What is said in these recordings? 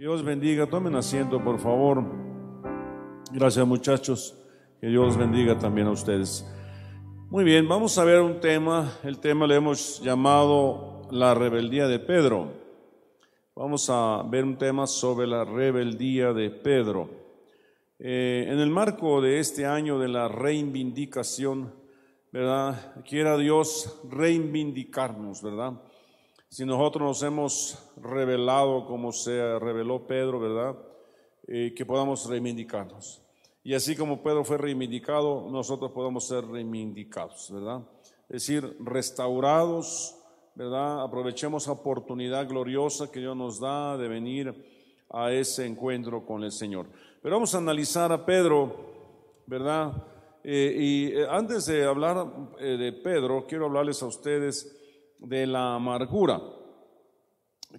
Dios bendiga. Tomen asiento, por favor. Gracias, muchachos. Que Dios bendiga también a ustedes. Muy bien, vamos a ver un tema. El tema le hemos llamado la rebeldía de Pedro. Vamos a ver un tema sobre la rebeldía de Pedro. Eh, en el marco de este año de la reivindicación, ¿verdad? Quiera Dios reivindicarnos, ¿verdad? Si nosotros nos hemos revelado como se reveló Pedro, ¿verdad? Eh, que podamos reivindicarnos. Y así como Pedro fue reivindicado, nosotros podamos ser reivindicados, ¿verdad? Es decir, restaurados, ¿verdad? Aprovechemos la oportunidad gloriosa que Dios nos da de venir a ese encuentro con el Señor. Pero vamos a analizar a Pedro, ¿verdad? Eh, y eh, antes de hablar de Pedro, quiero hablarles a ustedes de la amargura,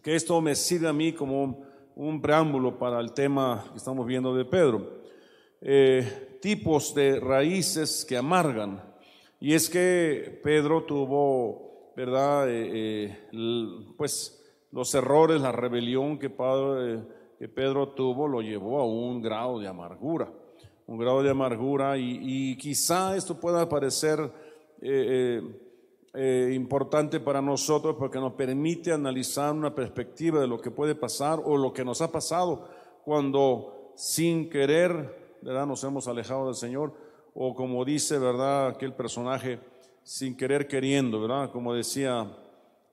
que esto me sirve a mí como un, preámbulo para el tema que estamos viendo de Pedro. Eh, tipos de raíces que amargan. Y es que Pedro tuvo, ¿verdad? Eh, eh, pues los errores, la rebelión que, Pedro tuvo lo llevó a un grado de amargura, un grado de amargura y, quizá esto pueda parecer importante para nosotros porque nos permite analizar una perspectiva de lo que puede pasar o lo que nos ha pasado cuando sin querer, ¿verdad? Nos hemos alejado del Señor o como dice, ¿verdad? Aquel personaje, sin querer queriendo, ¿verdad? Como decía,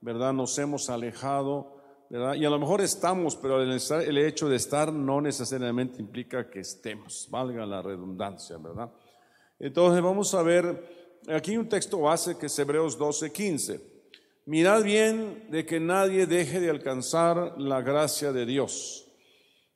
¿verdad? Nos hemos alejado, ¿verdad? Y a lo mejor estamos, pero el, el hecho de estar no necesariamente implica que estemos, valga la redundancia, ¿verdad? Entonces vamos a ver aquí un texto base que es Hebreos 12, 15. Mirad bien de que nadie deje de alcanzar la gracia de Dios,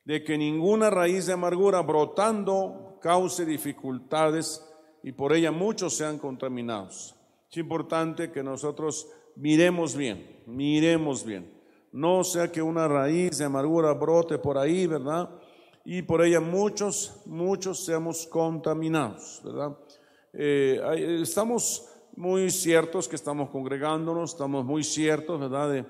de que ninguna raíz de amargura brotando cause dificultades y por ella muchos sean contaminados. Es importante que nosotros miremos bien, miremos bien. No sea que una raíz de amargura brote por ahí, ¿verdad? Y por ella muchos, muchos seamos contaminados, ¿verdad? Eh, estamos muy ciertos que estamos congregándonos, estamos muy ciertos, ¿verdad?,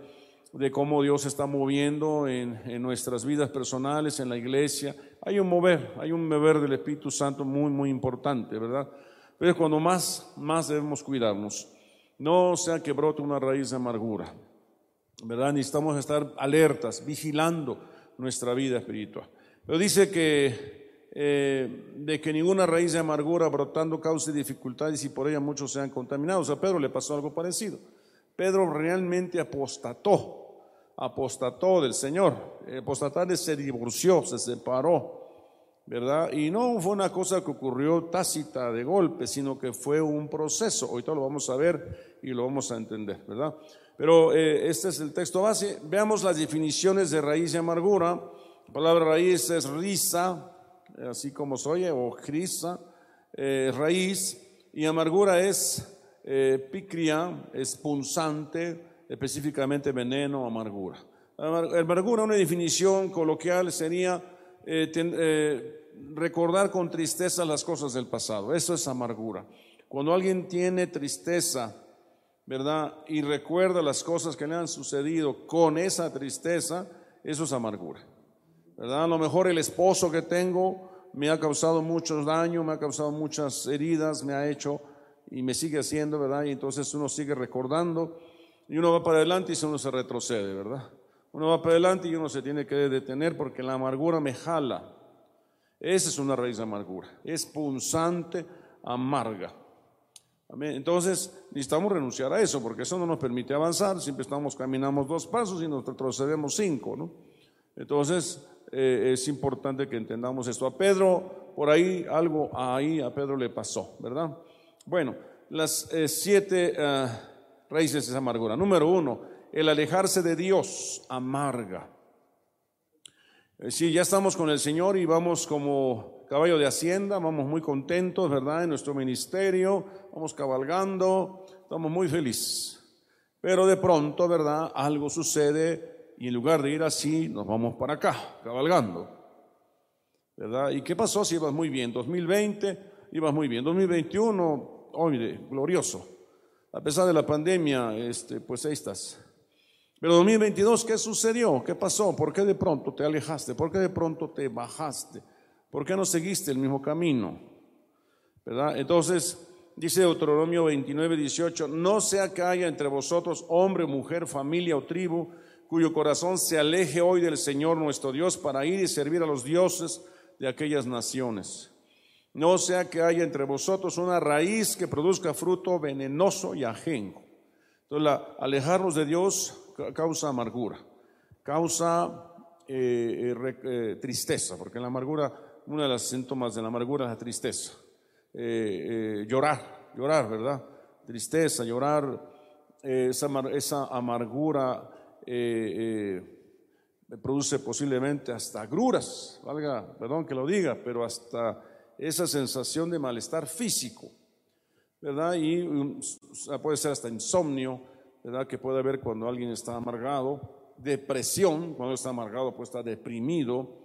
de, cómo Dios está moviendo en, nuestras vidas personales, en la iglesia. Hay un mover, hay un mover del Espíritu Santo muy, muy importante, ¿verdad? Pero es cuando más, más debemos cuidarnos. No sea que brote una raíz de amargura, ¿verdad? Necesitamos estar alertas, vigilando nuestra vida espiritual. Pero dice que eh, de que ninguna raíz de amargura brotando cause dificultades y por ella muchos sean contaminados. A Pedro le pasó algo parecido. Pedro realmente apostató, apostató del Señor. Apostatar se divorció, se separó, ¿verdad? Y no fue una cosa que ocurrió tácita de golpe, sino que fue un proceso. Ahorita lo vamos a ver y lo vamos a entender, ¿verdad? Pero eh, este es el texto base. Veamos las definiciones de raíz de amargura. La palabra raíz es risa, así como soy, o crisa, eh, raíz, y amargura es eh, picria, es punzante, específicamente veneno, amargura. Amargura, una definición coloquial sería eh, recordar con tristeza las cosas del pasado. Eso es amargura. Cuando alguien tiene tristeza, ¿verdad? Y recuerda las cosas que le han sucedido con esa tristeza, eso es amargura. ¿Verdad? A lo mejor el esposo que tengo me ha causado muchos daños, me ha causado muchas heridas, me ha hecho y me sigue haciendo, ¿verdad? Y entonces uno sigue recordando y uno va para adelante y uno se retrocede, ¿verdad? Uno va para adelante y uno se tiene que detener porque la amargura me jala. Esa es una raíz de amargura, es punzante, amarga. Entonces necesitamos renunciar a eso porque eso no nos permite avanzar, siempre estamos, caminamos dos pasos y nos retrocedemos cinco, ¿no? Entonces eh, es importante que entendamos esto. A Pedro, por ahí algo ahí a Pedro le pasó, ¿verdad? Bueno, las eh, siete eh, raíces de amargura. Número uno, el alejarse de Dios amarga. Si ya estamos con el Señor y vamos como caballo de hacienda, vamos muy contentos, ¿verdad? En nuestro ministerio, vamos cabalgando, estamos muy felices. Pero de pronto, ¿verdad? Algo sucede y en lugar de ir así, nos vamos para acá, cabalgando. ¿Verdad? ¿Y qué pasó si ibas muy bien? 2020 ibas muy bien. 2021, oye, glorioso. A pesar de la pandemia, este, pues ahí estás. Pero 2022, ¿qué sucedió? ¿Qué pasó? ¿Por qué de pronto te alejaste? ¿Por qué de pronto te bajaste? ¿Por qué no seguiste el mismo camino? ¿Verdad? Entonces, dice Deuteronomio 29, 18, no sea que haya entre vosotros hombre, mujer, familia o tribu, cuyo corazón se aleje hoy del Señor nuestro Dios para ir y servir a los dioses de aquellas naciones. No sea que haya entre vosotros una raíz que produzca fruto venenoso y ajenco. Entonces, alejarnos de Dios causa amargura, causa eh, eh, eh, tristeza, porque la amargura, uno de los síntomas de la amargura es la tristeza. llorar, llorar, ¿verdad? Tristeza, llorar, esa, esa, amargura produce posiblemente hasta agruras, valga, perdón que lo diga, pero hasta esa sensación de malestar físico, ¿verdad? Y um, puede ser hasta insomnio, ¿verdad? Que puede haber cuando alguien está amargado, depresión, cuando está amargado, pues está deprimido,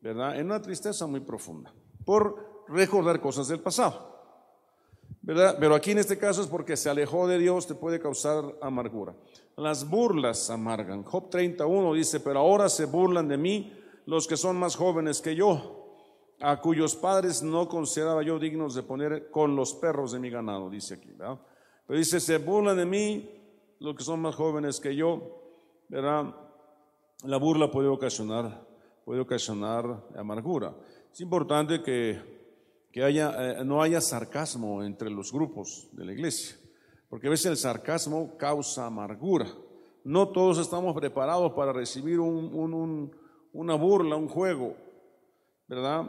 ¿verdad? En una tristeza muy profunda, por recordar cosas del pasado, ¿verdad? Pero aquí en este caso es porque se alejó de Dios, te puede causar amargura. Las burlas amargan. Job 31 dice, pero ahora se burlan de mí los que son más jóvenes que yo, a cuyos padres no consideraba yo dignos de poner con los perros de mi ganado, dice aquí. Pero dice, se burlan de mí los que son más jóvenes que yo, ¿verdad? La burla puede ocasionar, puede ocasionar amargura. Es importante que, que haya, eh, no haya sarcasmo entre los grupos de la iglesia, porque a veces el sarcasmo causa amargura. No todos estamos preparados para recibir un, una burla, un juego, ¿verdad?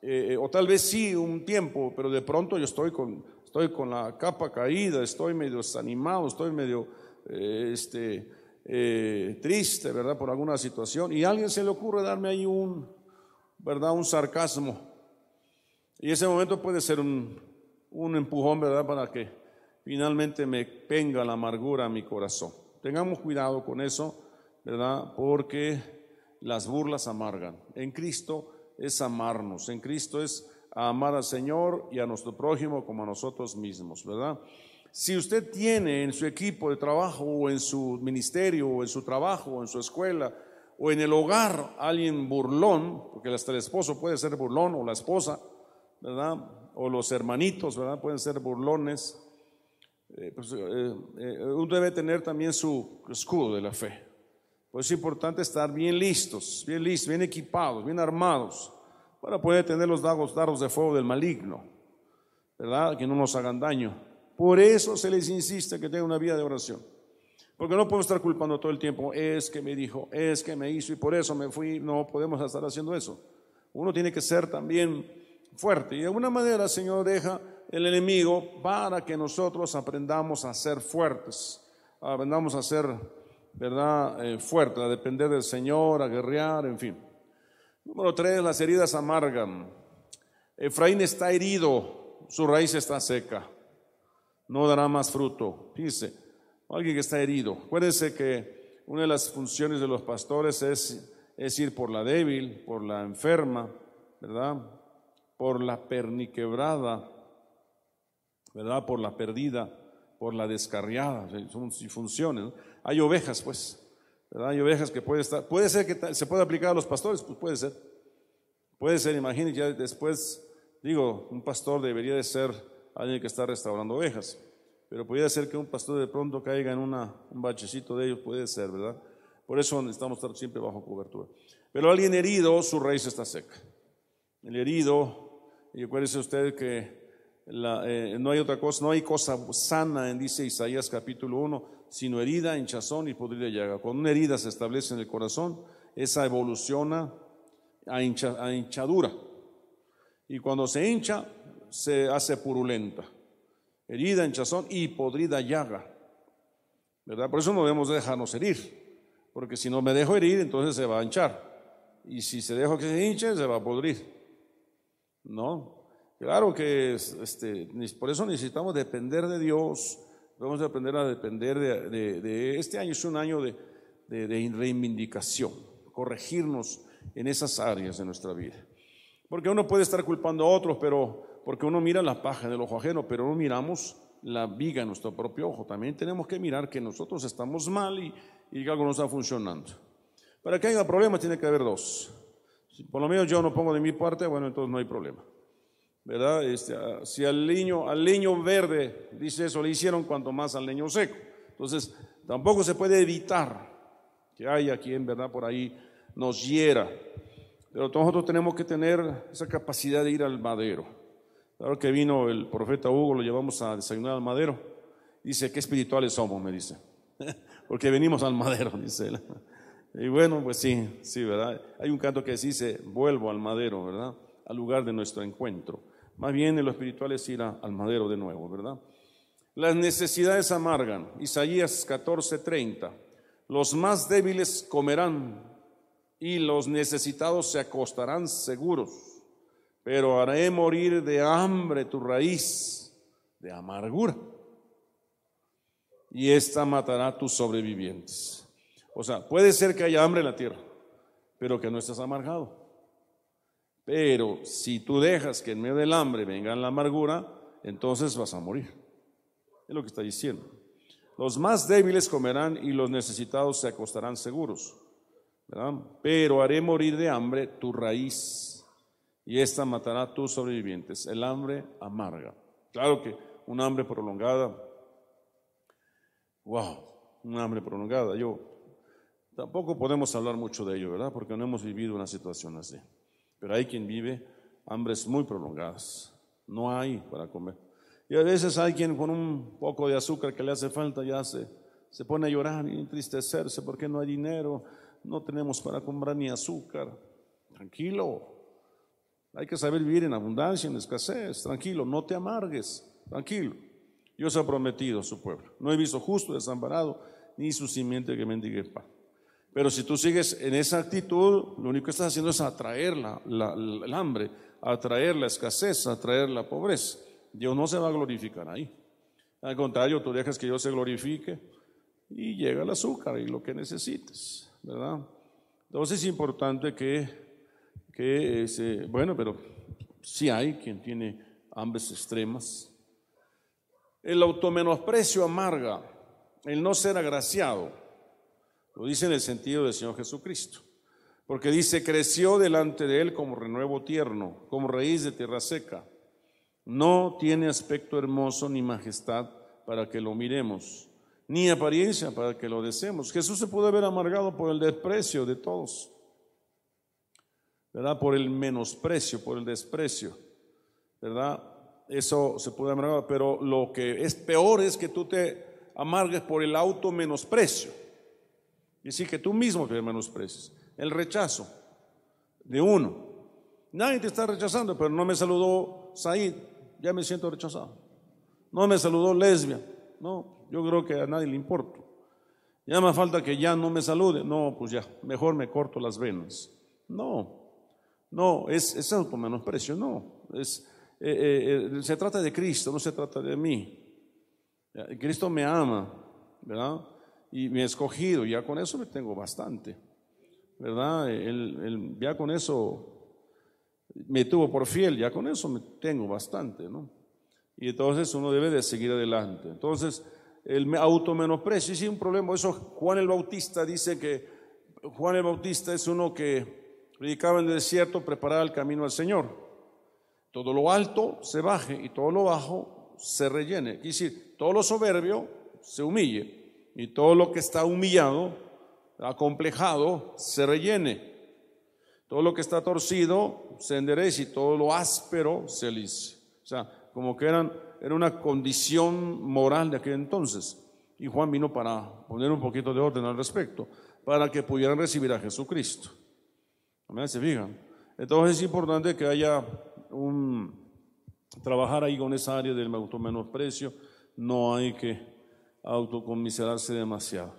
Eh, eh, o tal vez sí un tiempo, pero de pronto yo estoy con, estoy con la capa caída, estoy medio desanimado, estoy medio eh, este, triste, ¿verdad? Por alguna situación, y a alguien se le ocurre darme ahí un, ¿verdad? Un sarcasmo. Y ese momento puede ser un, un empujón, ¿verdad? Para que finalmente me venga la amargura a mi corazón. Tengamos cuidado con eso, ¿verdad? Porque las burlas amargan. En Cristo es amarnos, en Cristo es amar al Señor y a nuestro prójimo como a nosotros mismos, ¿verdad? Si usted tiene en su equipo de trabajo o en su ministerio o en su trabajo o en su escuela o en el hogar alguien burlón, porque hasta el esposo puede ser burlón o la esposa, ¿verdad? O los hermanitos, ¿verdad? Pueden ser burlones. Eh, pues, eh, eh, uno debe tener también su escudo de la fe. Pues es importante estar bien listos, bien listos, bien equipados, bien armados, para poder tener los dardos, dardos de fuego del maligno, ¿verdad? Que no nos hagan daño. Por eso se les insiste que tengan una vida de oración. Porque no podemos estar culpando todo el tiempo, es que me dijo, es que me hizo y por eso me fui. No podemos estar haciendo eso. Uno tiene que ser también fuerte. Y de alguna manera, Señor, deja el enemigo para que nosotros aprendamos a ser fuertes, aprendamos a ser, ¿verdad?, eh, fuertes, a depender del Señor, a guerrear, en fin. Número tres, las heridas amargan. Efraín está herido, su raíz está seca no dará más fruto. Dice, alguien que está herido. Acuérdense que una de las funciones de los pastores es, es ir por la débil, por la enferma, ¿verdad? Por la perniquebrada, ¿verdad? Por la perdida, por la descarriada. Son funciones. Hay ovejas, pues. ¿verdad? Hay ovejas que puede estar. Puede ser que se pueda aplicar a los pastores, pues puede ser. Puede ser, imagínense, ya después, digo, un pastor debería de ser alguien que está restaurando ovejas. Pero podría ser que un pastor de pronto caiga en una, un bachecito de ellos, puede ser, ¿verdad? Por eso necesitamos estar siempre bajo cobertura. Pero alguien herido, su raíz está seca. El herido, y acuérdese usted que eh, no hay otra cosa, no hay cosa sana, dice Isaías capítulo 1, sino herida, hinchazón y podrida llaga. Cuando una herida se establece en el corazón, esa evoluciona a hinchadura. Y cuando se hincha, se hace purulenta. Herida, hinchazón y podrida llaga. ¿Verdad? Por eso no debemos dejarnos herir. Porque si no me dejo herir, entonces se va a hinchar. Y si se deja que se hinche, se va a podrir. ¿No? Claro que este, por eso necesitamos depender de Dios. Debemos aprender a depender de, este año. Es un año de, de reivindicación, corregirnos en esas áreas de nuestra vida. Porque uno puede estar culpando a otros, pero porque uno mira la paja del ojo ajeno, pero no miramos la viga en nuestro propio ojo. También tenemos que mirar que nosotros estamos mal y, y que algo no está funcionando. Para que haya problemas tiene que haber dos. Si por lo menos yo no pongo de mi parte, bueno, entonces no hay problema. ¿Verdad? Este, ah, si al niño, al verde, dice eso, le hicieron cuanto más al leño seco. Entonces, tampoco se puede evitar que haya quien, ¿verdad? Por ahí nos hiera. Pero nosotros tenemos que tener esa capacidad de ir al madero. Claro que vino el profeta Hugo, lo llevamos a desayunar al madero. Dice, qué espirituales somos, me dice. Porque venimos al madero, dice él. Y bueno, pues sí, sí, ¿verdad? Hay un canto que dice, vuelvo al madero, ¿verdad? Al lugar de nuestro encuentro. Más bien en lo espiritual es ir al madero de nuevo, ¿verdad? Las necesidades amargan. Isaías 14:30. Los más débiles comerán y los necesitados se acostarán seguros, pero haré morir de hambre tu raíz, de amargura, y esta matará a tus sobrevivientes. O sea, puede ser que haya hambre en la tierra, pero que no estés amargado. Pero si tú dejas que en medio del hambre venga la amargura, entonces vas a morir. Es lo que está diciendo. Los más débiles comerán y los necesitados se acostarán seguros. Pero haré morir de hambre tu raíz y esta matará a tus sobrevivientes. El hambre amarga. Claro que un hambre prolongada, wow, un hambre prolongada. Yo tampoco podemos hablar mucho de ello, ¿verdad? Porque no hemos vivido una situación así. Pero hay quien vive hambres muy prolongadas. No hay para comer. Y a veces hay quien con un poco de azúcar que le hace falta ya se, se pone a llorar y entristecerse porque no hay dinero, no tenemos para comprar ni azúcar. Tranquilo. Hay que saber vivir en abundancia, en escasez. Tranquilo, no te amargues. Tranquilo. Dios ha prometido a su pueblo. No he visto justo desamparado ni su simiente que mendigue pan. Pero si tú sigues en esa actitud, lo único que estás haciendo es atraer la, el hambre, atraer la escasez, atraer la pobreza. Dios no se va a glorificar ahí. Al contrario, tú dejas que Dios se glorifique y llega el azúcar y lo que necesites, ¿verdad? Entonces es importante que, que ese, bueno, pero sí hay quien tiene hambres extremas. El automenosprecio amarga, el no ser agraciado. Lo dice en el sentido del Señor Jesucristo. Porque dice, creció delante de él como renuevo tierno, como raíz de tierra seca. No tiene aspecto hermoso ni majestad para que lo miremos, ni apariencia para que lo deseemos. Jesús se pudo haber amargado por el desprecio de todos, ¿verdad? Por el menosprecio, por el desprecio, ¿verdad? Eso se puede amargar, pero lo que es peor es que tú te amargues por el auto menosprecio. Y sí que tú mismo te menosprecies. El rechazo de uno. Nadie te está rechazando, pero no me saludó Said, ya me siento rechazado. No me saludó lesbia, no, yo creo que a nadie le importa. Ya me falta que ya no me salude, no, pues ya, mejor me corto las venas. No, no, es, es menosprecio, no. Es, eh, eh, eh, se trata de Cristo, no se trata de mí. Cristo me ama, ¿verdad? Y he escogido, ya con eso me tengo bastante, ¿verdad? Él, ya con eso me tuvo por fiel, ya con eso me tengo bastante, ¿no? Y entonces uno debe de seguir adelante. Entonces, el auto menosprecio, sí, un problema, eso Juan el Bautista dice que Juan el Bautista es uno que predicaba en el desierto, preparaba el camino al Señor. Todo lo alto se baje y todo lo bajo se rellene. Es decir, todo lo soberbio se humille y todo lo que está humillado, acomplejado, se rellene. Todo lo que está torcido se enderece y todo lo áspero se lice. O sea, como que eran, era una condición moral de aquel entonces. Y Juan vino para poner un poquito de orden al respecto, para que pudieran recibir a Jesucristo. ¿Se fijan? Entonces es importante que haya un trabajar ahí con esa área del menosprecio. No hay que autocomiserarse demasiado.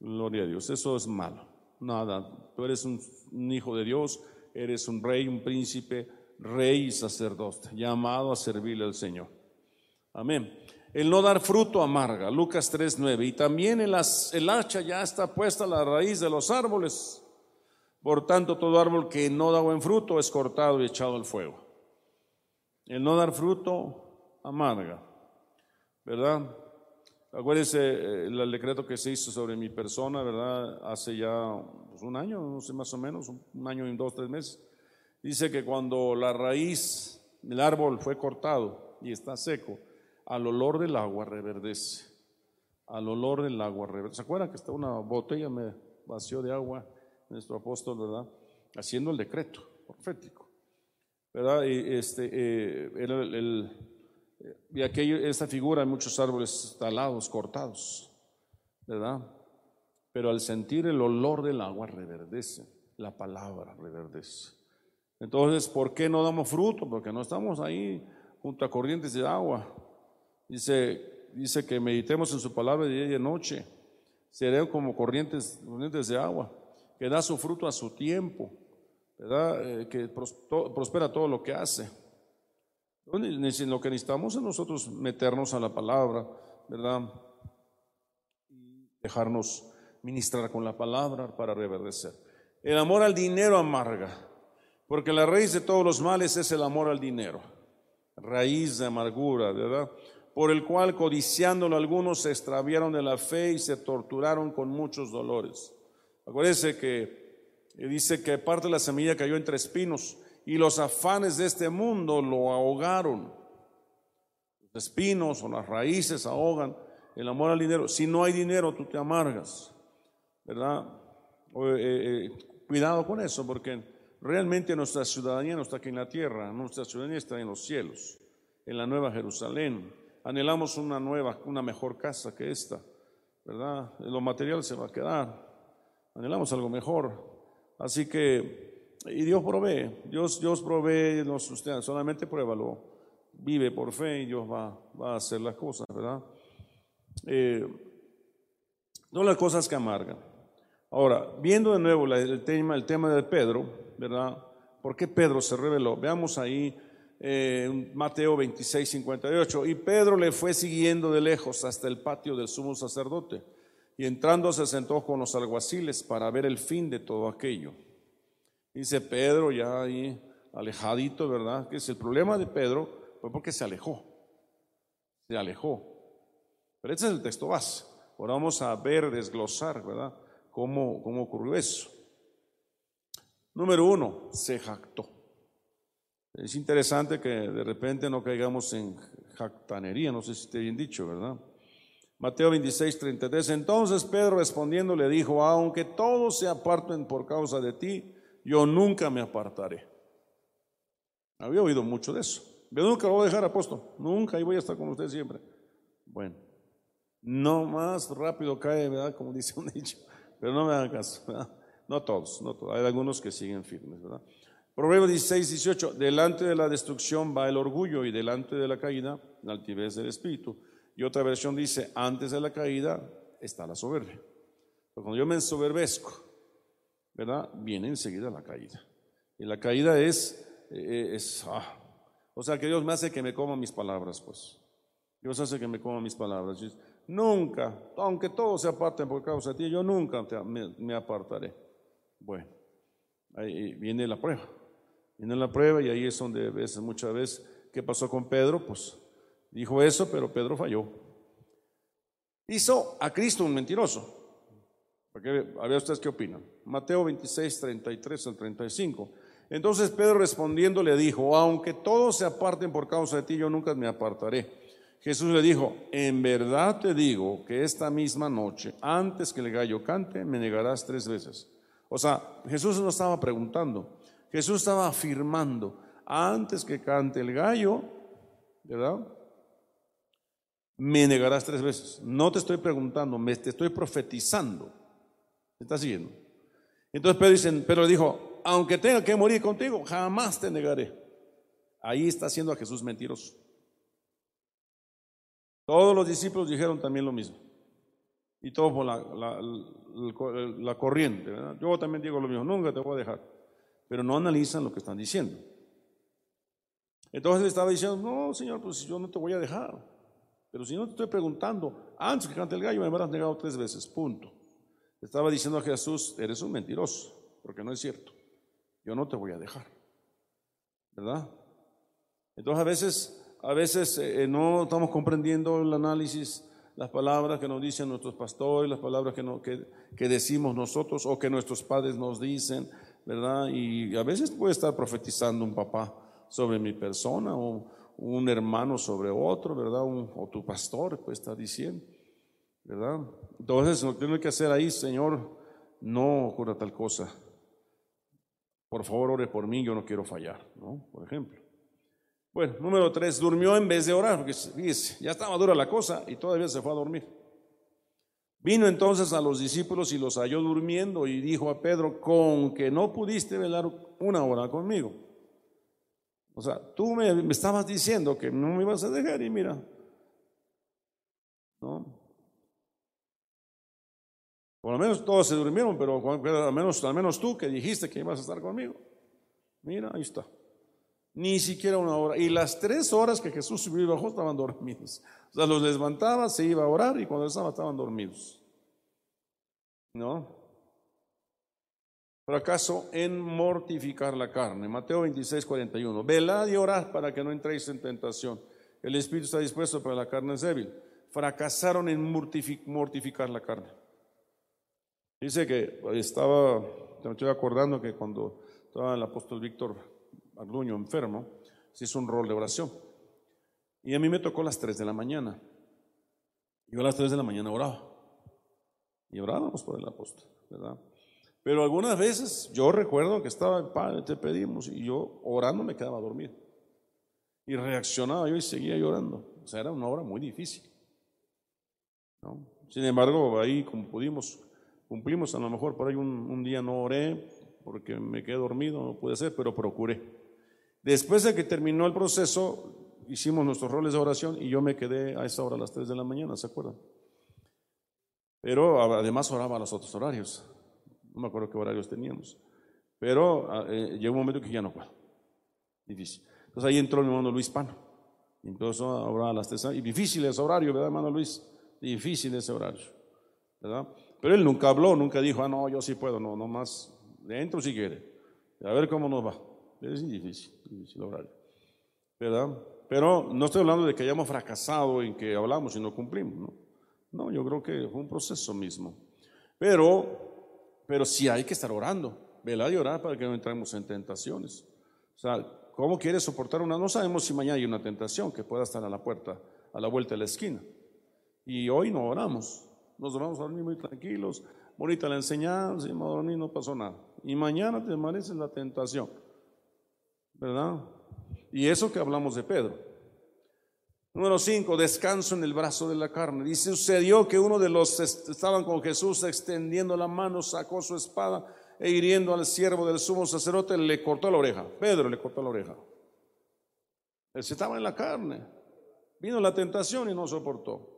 Gloria a Dios, eso es malo. Nada, tú eres un, hijo de Dios, eres un rey, un príncipe, rey y sacerdote, llamado a servirle al Señor. Amén. El no dar fruto amarga, Lucas 3:9. Y también el, el hacha ya está puesta a la raíz de los árboles. Por tanto, todo árbol que no da buen fruto es cortado y echado al fuego. El no dar fruto amarga, ¿verdad? Acuérdense eh, el, decreto que se hizo sobre mi persona, ¿verdad? Hace ya pues, un año, no sé más o menos, un año y dos, tres meses. Dice que cuando la raíz del árbol fue cortado y está seco, al olor del agua reverdece. Al olor del agua reverdece. ¿Se acuerdan que está una botella me vació de agua nuestro apóstol, verdad? Haciendo el decreto profético. ¿Verdad? Y este, eh, el y aquello, esta figura hay muchos árboles talados, cortados, ¿verdad? Pero al sentir el olor del agua reverdece, la palabra reverdece. Entonces, ¿por qué no damos fruto? Porque no estamos ahí junto a corrientes de agua. Dice, dice que meditemos en su palabra día y de noche. Serán como corrientes, corrientes de agua, que da su fruto a su tiempo, ¿verdad? Eh, que prospera todo lo que hace. Lo que necesitamos es nosotros meternos a la palabra, ¿verdad? Y dejarnos ministrar con la palabra para reverdecer. El amor al dinero amarga, porque la raíz de todos los males es el amor al dinero, raíz de amargura, ¿verdad? Por el cual, codiciándolo, algunos se extraviaron de la fe y se torturaron con muchos dolores. Acuérdense que dice que parte de la semilla cayó entre espinos y los afanes de este mundo lo ahogaron. Los espinos o las raíces ahogan el amor al dinero. Si no hay dinero, tú te amargas, ¿verdad? Eh, eh, cuidado con eso, porque realmente nuestra ciudadanía no está aquí en la tierra, nuestra ciudadanía está en los cielos, en la nueva Jerusalén. Anhelamos una nueva, una mejor casa que esta, ¿verdad? Lo material se va a quedar. Anhelamos algo mejor. Así que y Dios provee, Dios, Dios provee, no usted solamente pruébalo, vive por fe y Dios va, va a hacer las cosas, ¿verdad? Eh, no las cosas que amargan. Ahora, viendo de nuevo el tema, el tema de Pedro, ¿verdad? ¿Por qué Pedro se reveló? Veamos ahí eh, Mateo 26, 58. Y Pedro le fue siguiendo de lejos hasta el patio del sumo sacerdote. Y entrando se sentó con los alguaciles para ver el fin de todo aquello. Dice Pedro ya ahí alejadito, ¿verdad? Que es el problema de Pedro fue porque se alejó. Se alejó. Pero este es el texto base. Ahora vamos a ver, desglosar, ¿verdad? Cómo, cómo ocurrió eso. Número uno, se jactó. Es interesante que de repente no caigamos en jactanería, no sé si esté bien dicho, ¿verdad? Mateo 26, 33. Entonces Pedro respondiendo le dijo, aunque todos se aparten por causa de ti, yo nunca me apartaré. Había oído mucho de eso. Yo nunca lo voy a dejar, apóstol. Nunca, ahí voy a estar con usted siempre. Bueno, no más rápido cae, ¿verdad? Como dice un dicho. Pero no me hagan caso, ¿verdad? No todos, no todos. Hay algunos que siguen firmes, ¿verdad? Proverbios 16, 18. Delante de la destrucción va el orgullo y delante de la caída la altivez del espíritu. Y otra versión dice, antes de la caída está la soberbia. Pero cuando yo me ensoberbezco, ¿verdad? Viene enseguida la caída. Y la caída es, eh, es ah, o sea, que Dios me hace que me coma mis palabras, pues. Dios hace que me coma mis palabras. Nunca, aunque todos se aparten por causa de ti, yo nunca me, apartaré. Bueno, ahí viene la prueba. Viene la prueba y ahí es donde ves muchas veces qué pasó con Pedro, pues dijo eso, pero Pedro falló. Hizo a Cristo un mentiroso. A ver ustedes qué opinan. Mateo 26, 33 al 35. Entonces Pedro respondiendo le dijo, aunque todos se aparten por causa de ti, yo nunca me apartaré. Jesús le dijo, en verdad te digo que esta misma noche, antes que el gallo cante, me negarás tres veces. O sea, Jesús no estaba preguntando, Jesús estaba afirmando, antes que cante el gallo, ¿verdad? Me negarás tres veces. No te estoy preguntando, me te estoy profetizando está siguiendo? Entonces Pedro, dice, Pedro dijo, aunque tenga que morir contigo, jamás te negaré. Ahí está haciendo a Jesús mentiroso. Todos los discípulos dijeron también lo mismo. Y todo por la, la, corriente. Yo también digo lo mismo, nunca te voy a dejar. Pero no analizan lo que están diciendo. Entonces le estaba diciendo, no, Señor, pues yo no te voy a dejar. Pero si no te estoy preguntando, antes que cante el gallo me habrás negado tres veces, punto. Estaba diciendo a Jesús, eres un mentiroso, porque no es cierto. Yo no te voy a dejar. ¿Verdad? Entonces a veces, a veces eh, no estamos comprendiendo el análisis las palabras que nos dicen nuestros pastores, las palabras que, decimos nosotros o que nuestros padres nos dicen, ¿verdad? Y a veces puede estar profetizando un papá sobre mi persona o un hermano sobre otro, ¿verdad? o tu pastor puede estar diciendo, ¿verdad? Entonces, lo que tiene que hacer ahí, Señor, no ocurra tal cosa. Por favor, ore por mí, yo no quiero fallar, ¿no? Por ejemplo. Bueno, número tres, durmió en vez de orar, porque fíjese, ya estaba dura la cosa y todavía se fue a dormir. Vino entonces a los discípulos y los halló durmiendo y dijo a Pedro, con que no pudiste velar una hora conmigo. O sea, tú me, me estabas diciendo que no me ibas a dejar y mira, ¿no? Por lo menos todos se durmieron, pero al menos, al menos tú que dijiste que ibas a estar conmigo. Mira, ahí está. Ni siquiera una hora. Y las tres horas que Jesús subió y bajó estaban dormidos. O sea, los levantaba, se iba a orar y cuando estaba estaban dormidos. ¿No? Fracaso en mortificar la carne. Mateo 26, 41. Velad y orad para que no entréis en tentación. El espíritu está dispuesto, pero la carne es débil. Fracasaron en mortificar la carne. Dice que estaba, me estoy acordando que cuando estaba el apóstol Víctor Arduño enfermo, se hizo un rol de oración. Y a mí me tocó a las 3 de la mañana. Yo a las 3 de la mañana oraba. Y orábamos por el apóstol, ¿verdad? Pero algunas veces yo recuerdo que estaba, Padre, te pedimos, y yo orando me quedaba dormido. Y reaccionaba yo y seguía llorando. O sea, era una hora muy difícil. Sin embargo, ahí como pudimos, cumplimos, a lo mejor por ahí un, un día no oré porque me quedé dormido, no pude ser, pero procuré. Después de que terminó el proceso, hicimos nuestros roles de oración y yo me quedé a esa hora a las 3 de la mañana, ¿se acuerdan? Pero además oraba a los otros horarios. No me acuerdo qué horarios teníamos. Pero ah, eh, llegó un momento que ya no puedo. Difícil. Entonces ahí entró mi hermano Luis Pano. Entonces ahora a las 3. Y difícil ese horario, ¿verdad, hermano Luis? Difícil ese horario. ¿Verdad? Pero él nunca habló, nunca dijo, ah, no, yo sí puedo, no, no más. Dentro si quiere. A ver cómo nos va. Es difícil, difícil horario. ¿Verdad? Pero no estoy hablando de que hayamos fracasado en que hablamos y no cumplimos, ¿no? No, yo creo que fue un proceso mismo. Pero, pero sí hay que estar orando, velar y orar para que no entremos en tentaciones. O sea, ¿cómo quieres soportar una? No sabemos si mañana hay una tentación que pueda estar a la puerta, a la vuelta de la esquina. Y hoy no oramos, nos vamos a dormir muy tranquilos, bonita la enseñanza, y no dormir, no pasó nada. Y mañana te amanece la tentación. ¿verdad? Y eso que hablamos de Pedro. Número 5, descanso en el brazo de la carne. Dice, sucedió que uno de los estaban con Jesús extendiendo la mano, sacó su espada e hiriendo al siervo del sumo sacerdote le cortó la oreja. Pedro le cortó la oreja. Él estaba en la carne. Vino la tentación y no soportó.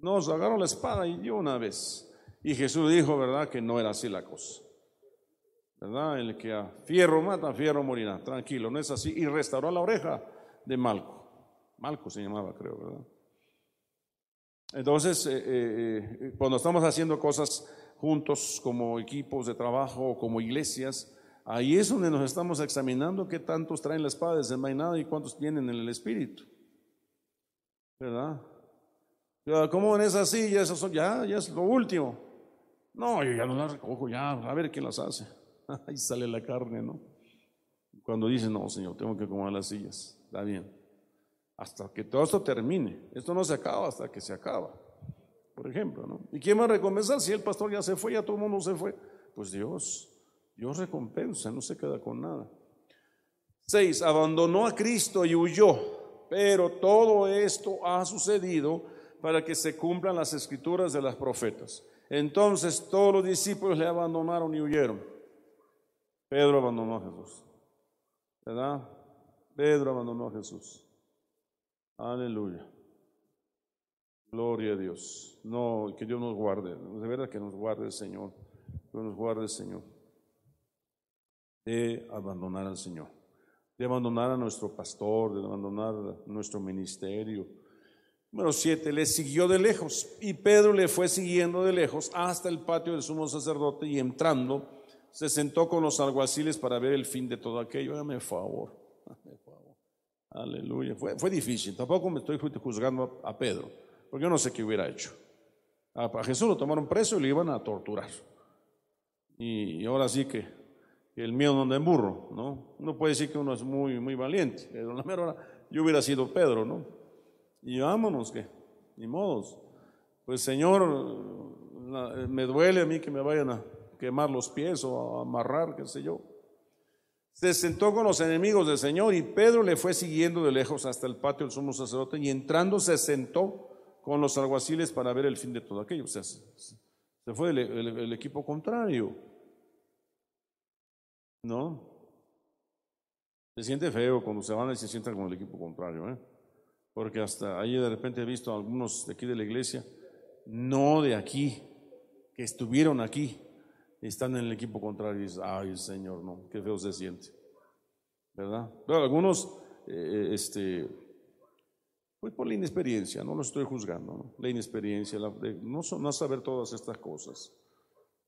Nos agarró la espada y dio una vez. Y Jesús dijo, ¿verdad? Que no era así la cosa. ¿verdad? El que a fierro mata, a fierro morirá. Tranquilo, no es así. Y restauró la oreja de Malco. Malco se llamaba, creo, ¿verdad? Entonces, eh, eh, eh, cuando estamos haciendo cosas juntos como equipos de trabajo o como iglesias, ahí es donde nos estamos examinando qué tantos traen la espada desenvainada y cuántos tienen en el espíritu. ¿Verdad? ¿Cómo en esa silla? Eso ya, ya es lo último. No, yo ya no las recojo, ya, a ver quién las hace. Ahí sale la carne, ¿no? Cuando dice, no, Señor, tengo que acomodar las sillas, está bien. Hasta que todo esto termine. Esto no se acaba hasta que se acaba. Por ejemplo, ¿no? ¿Y quién va a recompensar si el pastor ya se fue, ya todo el mundo se fue? Pues Dios, Dios recompensa, no se queda con nada. Seis, abandonó a Cristo y huyó, pero todo esto ha sucedido para que se cumplan las escrituras de las profetas. Entonces todos los discípulos le abandonaron y huyeron. Pedro abandonó a Jesús. ¿Verdad? Pedro abandonó a Jesús. Aleluya. Gloria a Dios. No, que Dios nos guarde. De verdad que nos guarde el Señor. Que nos guarde el Señor. De abandonar al Señor. De abandonar a nuestro pastor, de abandonar nuestro ministerio. Número siete, le siguió de lejos. Y Pedro le fue siguiendo de lejos hasta el patio del sumo sacerdote y entrando se sentó con los alguaciles para ver el fin de todo aquello. Hágame favor. favor. Aleluya. Fue, difícil. Tampoco me estoy juzgando a, Pedro. porque yo no sé qué hubiera hecho. A, Jesús lo tomaron preso y le iban a torturar. Y, ahora sí que el miedo no anda en burro, ¿no? Uno puede decir que uno es muy, muy valiente, pero la mera yo hubiera sido Pedro, ¿no? Y vámonos, que, ni modos. Pues Señor, me duele a mí que me vayan a quemar los pies o a amarrar, qué sé yo. Se sentó con los enemigos del Señor y Pedro le fue siguiendo de lejos hasta el patio del sumo sacerdote y entrando se sentó con los alguaciles para ver el fin de todo aquello. O sea, se fue el, equipo contrario. ¿No? Se siente feo cuando se van y se sientan con el equipo contrario, ¿eh? Porque hasta ahí de repente he visto a algunos de aquí de la iglesia, no de aquí, que estuvieron aquí, están en el equipo contrario y dicen, ay Señor, no, qué feo se siente. ¿Verdad? Pero algunos, eh, este, pues por la inexperiencia, no lo estoy juzgando, la inexperiencia, no, no, saber todas estas cosas,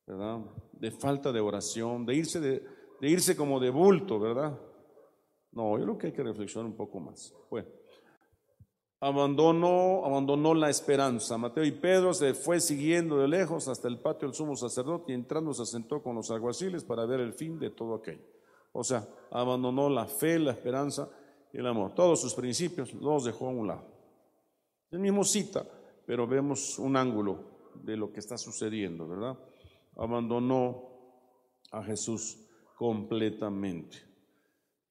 ¿verdad? De falta de oración, de irse, de, de irse como de bulto, ¿verdad? No, yo creo que hay que reflexionar un poco más. Bueno abandonó, abandonó la esperanza. Mateo y Pedro se fue siguiendo de lejos hasta el patio del sumo sacerdote y entrando se sentó con los alguaciles para ver el fin de todo aquello. O sea, abandonó la fe, la esperanza y el amor. Todos sus principios los dejó a un lado. El mismo cita, pero vemos un ángulo de lo que está sucediendo, ¿verdad? Abandonó a Jesús completamente.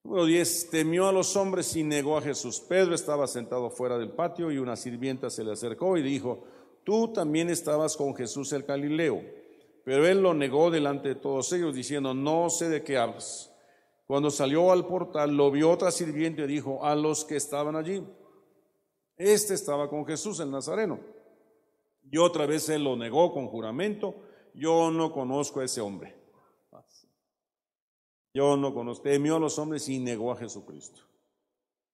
Número 10, temió a los hombres y negó a Jesús. Pedro estaba sentado fuera del patio y una sirvienta se le acercó y dijo, tú también estabas con Jesús el Galileo. Pero él lo negó delante de todos ellos, diciendo, no sé de qué hablas. Cuando salió al portal, lo vio otra sirviente y dijo a los que estaban allí, este estaba con Jesús el Nazareno. Y otra vez él lo negó con juramento, yo no conozco a ese hombre. Yo no conozco, temió a los hombres y negó a Jesucristo.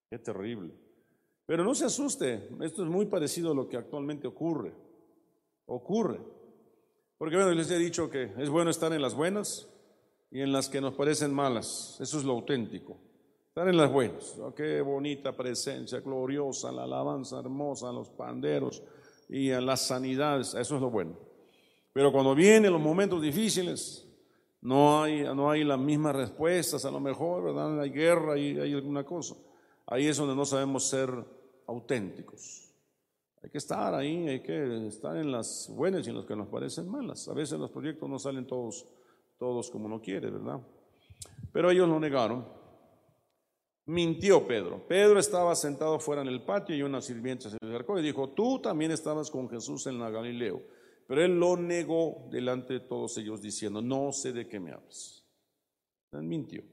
Qué terrible. Pero no se asuste, esto es muy parecido a lo que actualmente ocurre. Ocurre. Porque bueno, les he dicho que es bueno estar en las buenas y en las que nos parecen malas. Eso es lo auténtico. Estar en las buenas. Oh, qué bonita presencia, gloriosa, la alabanza hermosa, los panderos y las sanidades. Eso es lo bueno. Pero cuando vienen los momentos difíciles, no hay, no hay las mismas respuestas, a lo mejor, ¿verdad? Hay guerra y hay alguna cosa. Ahí es donde no sabemos ser auténticos. Hay que estar ahí, hay que estar en las buenas y en las que nos parecen malas. A veces los proyectos no salen todos, todos como uno quiere, ¿verdad? Pero ellos lo negaron. Mintió Pedro. Pedro estaba sentado fuera en el patio y una sirvienta se acercó y dijo, tú también estabas con Jesús en la Galileo. Pero él lo negó delante de todos ellos diciendo, no sé de qué me hablas. Él mintió.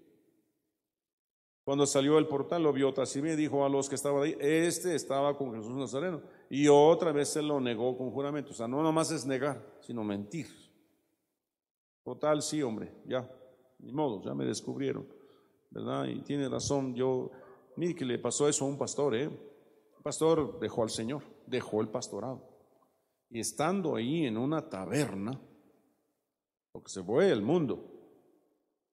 Cuando salió del portal lo vio otra y dijo a los que estaban ahí, este estaba con Jesús Nazareno. Y otra vez él lo negó con juramento. O sea, no nomás es negar, sino mentir. Total, sí, hombre, ya, ni modo, ya me descubrieron. ¿Verdad? Y tiene razón, yo, mire que le pasó eso a un pastor, ¿eh? El pastor dejó al Señor, dejó el pastorado. Y estando ahí en una taberna, porque se fue el mundo,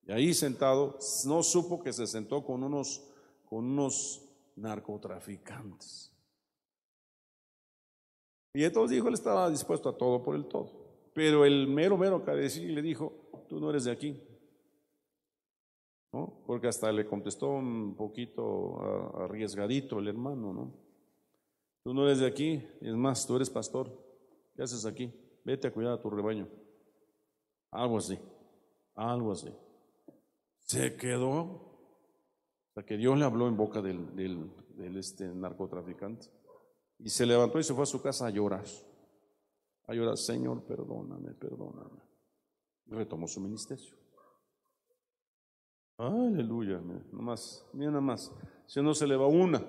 y ahí sentado, no supo que se sentó con unos, con unos narcotraficantes. Y entonces dijo, él estaba dispuesto a todo por el todo. Pero el mero, mero carecía le dijo, tú no eres de aquí. ¿No? Porque hasta le contestó un poquito arriesgadito el hermano, ¿no? Tú no eres de aquí, es más, tú eres pastor. ¿Qué haces aquí? Vete a cuidar a tu rebaño. Algo así, algo así. Se quedó hasta que Dios le habló en boca del, este narcotraficante. Y se levantó y se fue a su casa a llorar. A llorar, Señor, perdóname, perdóname. Y retomó su ministerio. Aleluya, mira nada más. Si no se le va una,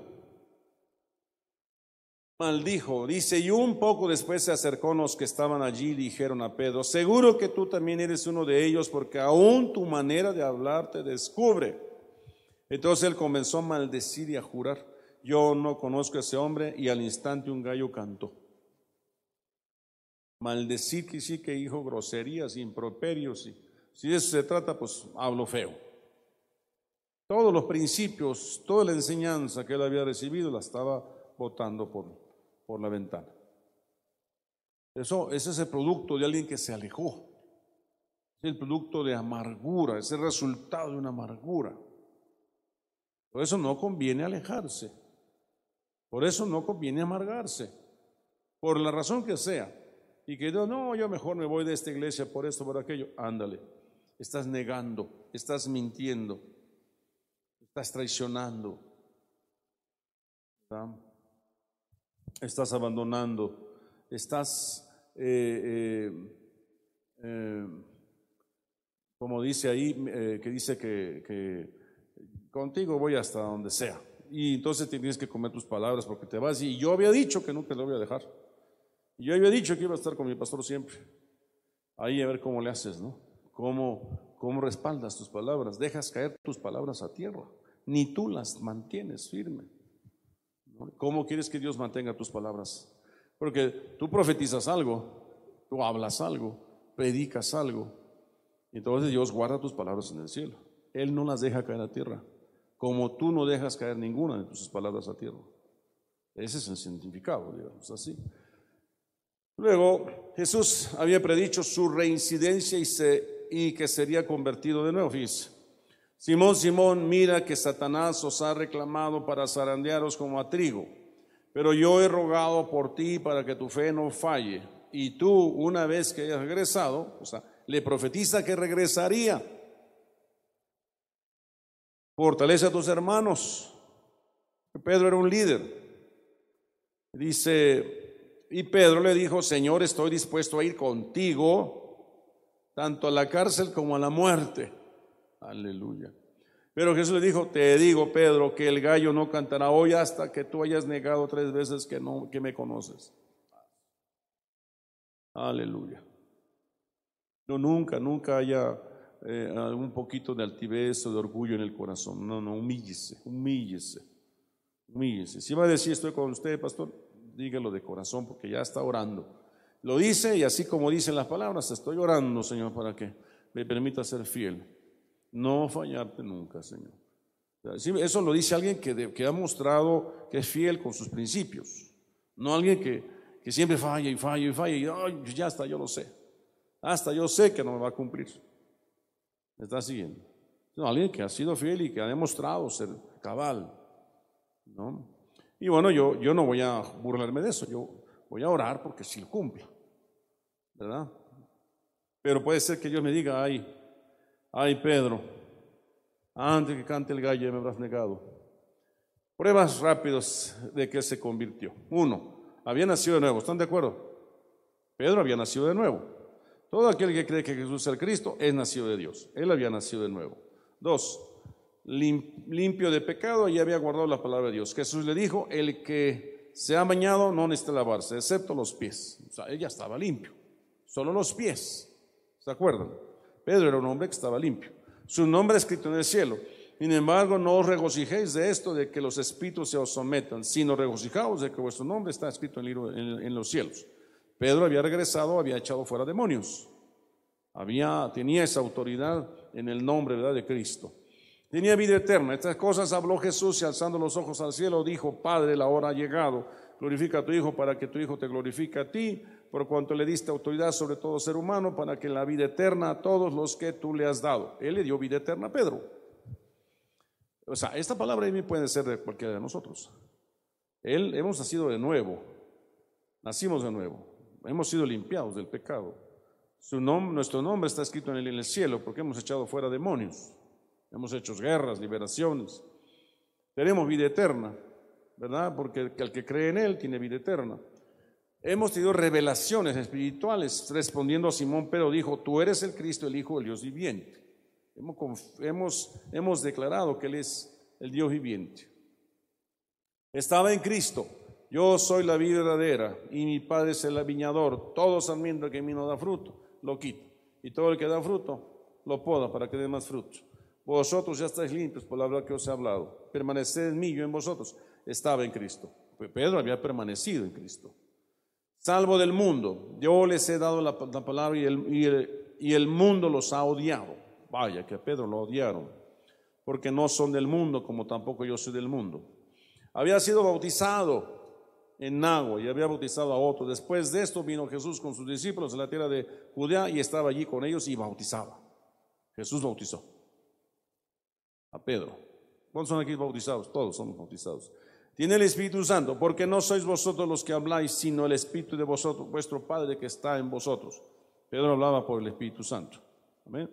maldijo. Dice, y un poco después se acercó los que estaban allí y dijeron a Pedro, seguro que tú también eres uno de ellos porque aún tu manera de hablar te descubre. Entonces él comenzó a maldecir y a jurar, yo no conozco a ese hombre y al instante un gallo cantó. Maldecir que sí que dijo groserías, improperios. Y, si de eso se trata, pues hablo feo. Todos los principios, toda la enseñanza que él había recibido la estaba votando por, por la ventana. Eso, ese es el producto de alguien que se alejó. Es el producto de amargura, es el resultado de una amargura. Por eso no conviene alejarse. Por eso no conviene amargarse. Por la razón que sea. Y que Dios, no, yo mejor me voy de esta iglesia por esto, por aquello. Ándale. Estás negando, estás mintiendo, estás traicionando. Estás abandonando, estás, eh, eh, eh, como dice ahí, que dice que contigo voy hasta donde sea. Y entonces tienes que comer tus palabras porque te vas. Y yo había dicho que nunca lo voy a dejar. Y yo había dicho que iba a estar con mi pastor siempre. Ahí a ver cómo le haces, ¿no? Cómo, cómo respaldas tus palabras. Dejas caer tus palabras a tierra. Ni tú las mantienes firme. ¿Cómo quieres que Dios mantenga tus palabras? Porque tú profetizas algo, tú hablas algo, predicas algo. Entonces Dios guarda tus palabras en el cielo. Él no las deja caer a tierra como tú no dejas caer ninguna de tus palabras a tierra. Ese es el significado, digamos así. Luego, Jesús había predicho su reincidencia y, que sería convertido de nuevo. Fíjese. Simón, Simón, mira que Satanás os ha reclamado para zarandearos como a trigo, pero yo he rogado por ti para que tu fe no falle. Y tú, una vez que hayas regresado, o sea, le profetiza que regresaría Fortalece a tus hermanos. Pedro era un líder. Dice, y Pedro le dijo, Señor, estoy dispuesto a ir contigo, tanto a la cárcel como a la muerte. Aleluya. Pero Jesús le dijo, te digo, Pedro, que el gallo no cantará hoy hasta que tú hayas negado tres veces que, no, que me conoces. Aleluya. No, nunca, nunca haya eh, un poquito de altivez o de orgullo en el corazón. No, no, humíllese, humíllese, humíllese. Si va a decir estoy con usted, pastor, dígalo de corazón porque ya está orando. Lo dice y así como dicen las palabras, estoy orando, Señor, para que me permita ser fiel. No fallarte nunca, Señor. Eso lo dice alguien que, que ha mostrado que es fiel con sus principios, no alguien que, que siempre falla y falla y falla y ya está, yo lo sé. Hasta yo sé que no me va a cumplir está siguiendo? alguien que ha sido fiel y que ha demostrado ser cabal. ¿no? Y bueno, yo, yo no voy a burlarme de eso, yo voy a orar porque si lo cumpla. ¿Verdad? Pero puede ser que Dios me diga, ay, ay Pedro, antes que cante el gallo me habrás negado. Pruebas rápidas de que se convirtió. Uno, había nacido de nuevo, ¿están de acuerdo? Pedro había nacido de nuevo. Todo aquel que cree que Jesús es el Cristo es nacido de Dios. Él había nacido de nuevo. Dos, limpio de pecado y había guardado la palabra de Dios. Jesús le dijo, el que se ha bañado no necesita lavarse, excepto los pies. O sea, él ya estaba limpio. Solo los pies. ¿Se acuerdan? Pedro era un hombre que estaba limpio. Su nombre escrito en el cielo. Sin embargo, no os regocijéis de esto, de que los espíritus se os sometan, sino regocijaos de que vuestro nombre está escrito en los cielos. Pedro había regresado, había echado fuera demonios. Había, tenía esa autoridad en el nombre de Cristo. Tenía vida eterna. Estas cosas habló Jesús y alzando los ojos al cielo dijo, Padre, la hora ha llegado. Glorifica a tu Hijo para que tu Hijo te glorifique a ti, por cuanto le diste autoridad sobre todo ser humano, para que la vida eterna a todos los que tú le has dado. Él le dio vida eterna a Pedro. O sea, esta palabra mí puede ser de cualquiera de nosotros. Él hemos nacido de nuevo, nacimos de nuevo hemos sido limpiados del pecado. Su nombre, nuestro nombre está escrito en el, en el cielo porque hemos echado fuera demonios, hemos hecho guerras, liberaciones. Tenemos vida eterna, ¿verdad? Porque el que cree en Él tiene vida eterna. Hemos tenido revelaciones espirituales. Respondiendo a Simón Pedro dijo, tú eres el Cristo, el Hijo del Dios viviente. Hemos, hemos, hemos declarado que Él es el Dios viviente. Estaba en Cristo, yo soy la vida verdadera y mi Padre es el viñador. Todo sarmiento que en mí no da fruto, lo quito. Y todo el que da fruto, lo poda para que dé más fruto. Vosotros ya estáis limpios por la verdad que os he hablado. Permaneced en mí, yo en vosotros. Estaba en Cristo. Pedro había permanecido en Cristo. Salvo del mundo. Yo les he dado la, palabra y el, mundo los ha odiado. Vaya, que a Pedro lo odiaron. Porque no son del mundo como tampoco yo soy del mundo. Había sido bautizado en agua y había bautizado a otros. Después de esto vino Jesús con sus discípulos a la tierra de Judea y estaba allí con ellos y bautizaba. Jesús bautizó a Pedro. ¿Cuántos son aquí bautizados? Todos somos bautizados. Tiene el Espíritu Santo, porque no sois vosotros los que habláis, sino el Espíritu de vosotros, vuestro Padre que está en vosotros. Pedro hablaba por el Espíritu Santo. Amén.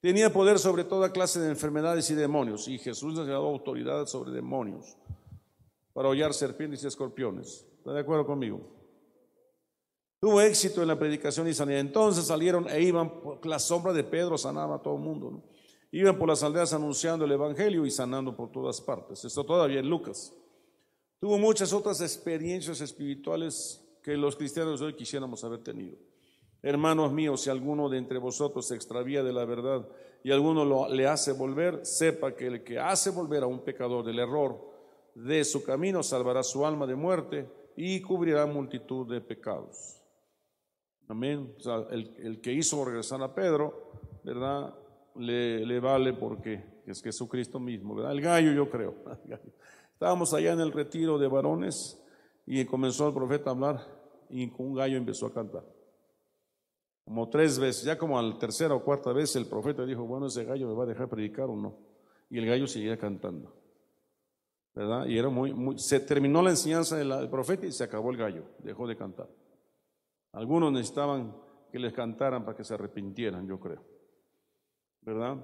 Tenía poder sobre toda clase de enfermedades y demonios, y Jesús les dado autoridad sobre demonios para hollar serpientes y escorpiones. ¿Está de acuerdo conmigo? Tuvo éxito en la predicación y sanidad. Entonces salieron e iban, la sombra de Pedro sanaba a todo el mundo. Iban por las aldeas anunciando el Evangelio y sanando por todas partes. Esto todavía en Lucas. Tuvo muchas otras experiencias espirituales que los cristianos hoy quisiéramos haber tenido. Hermanos míos, si alguno de entre vosotros se extravía de la verdad y alguno lo, le hace volver, sepa que el que hace volver a un pecador del error de su camino salvará su alma de muerte y cubrirá multitud de pecados. Amén. O sea, el, que hizo regresar a Pedro, ¿verdad? Le, le vale porque es Jesucristo mismo, ¿verdad? El gallo, yo creo. Estábamos allá en el retiro de varones y comenzó el profeta a hablar y un gallo empezó a cantar como tres veces, ya como la tercera o cuarta vez el profeta dijo, bueno, ese gallo me va a dejar predicar o no. Y el gallo seguía cantando. ¿Verdad? Y era muy, muy se terminó la enseñanza del profeta y se acabó el gallo, dejó de cantar. Algunos necesitaban que les cantaran para que se arrepintieran, yo creo. ¿Verdad?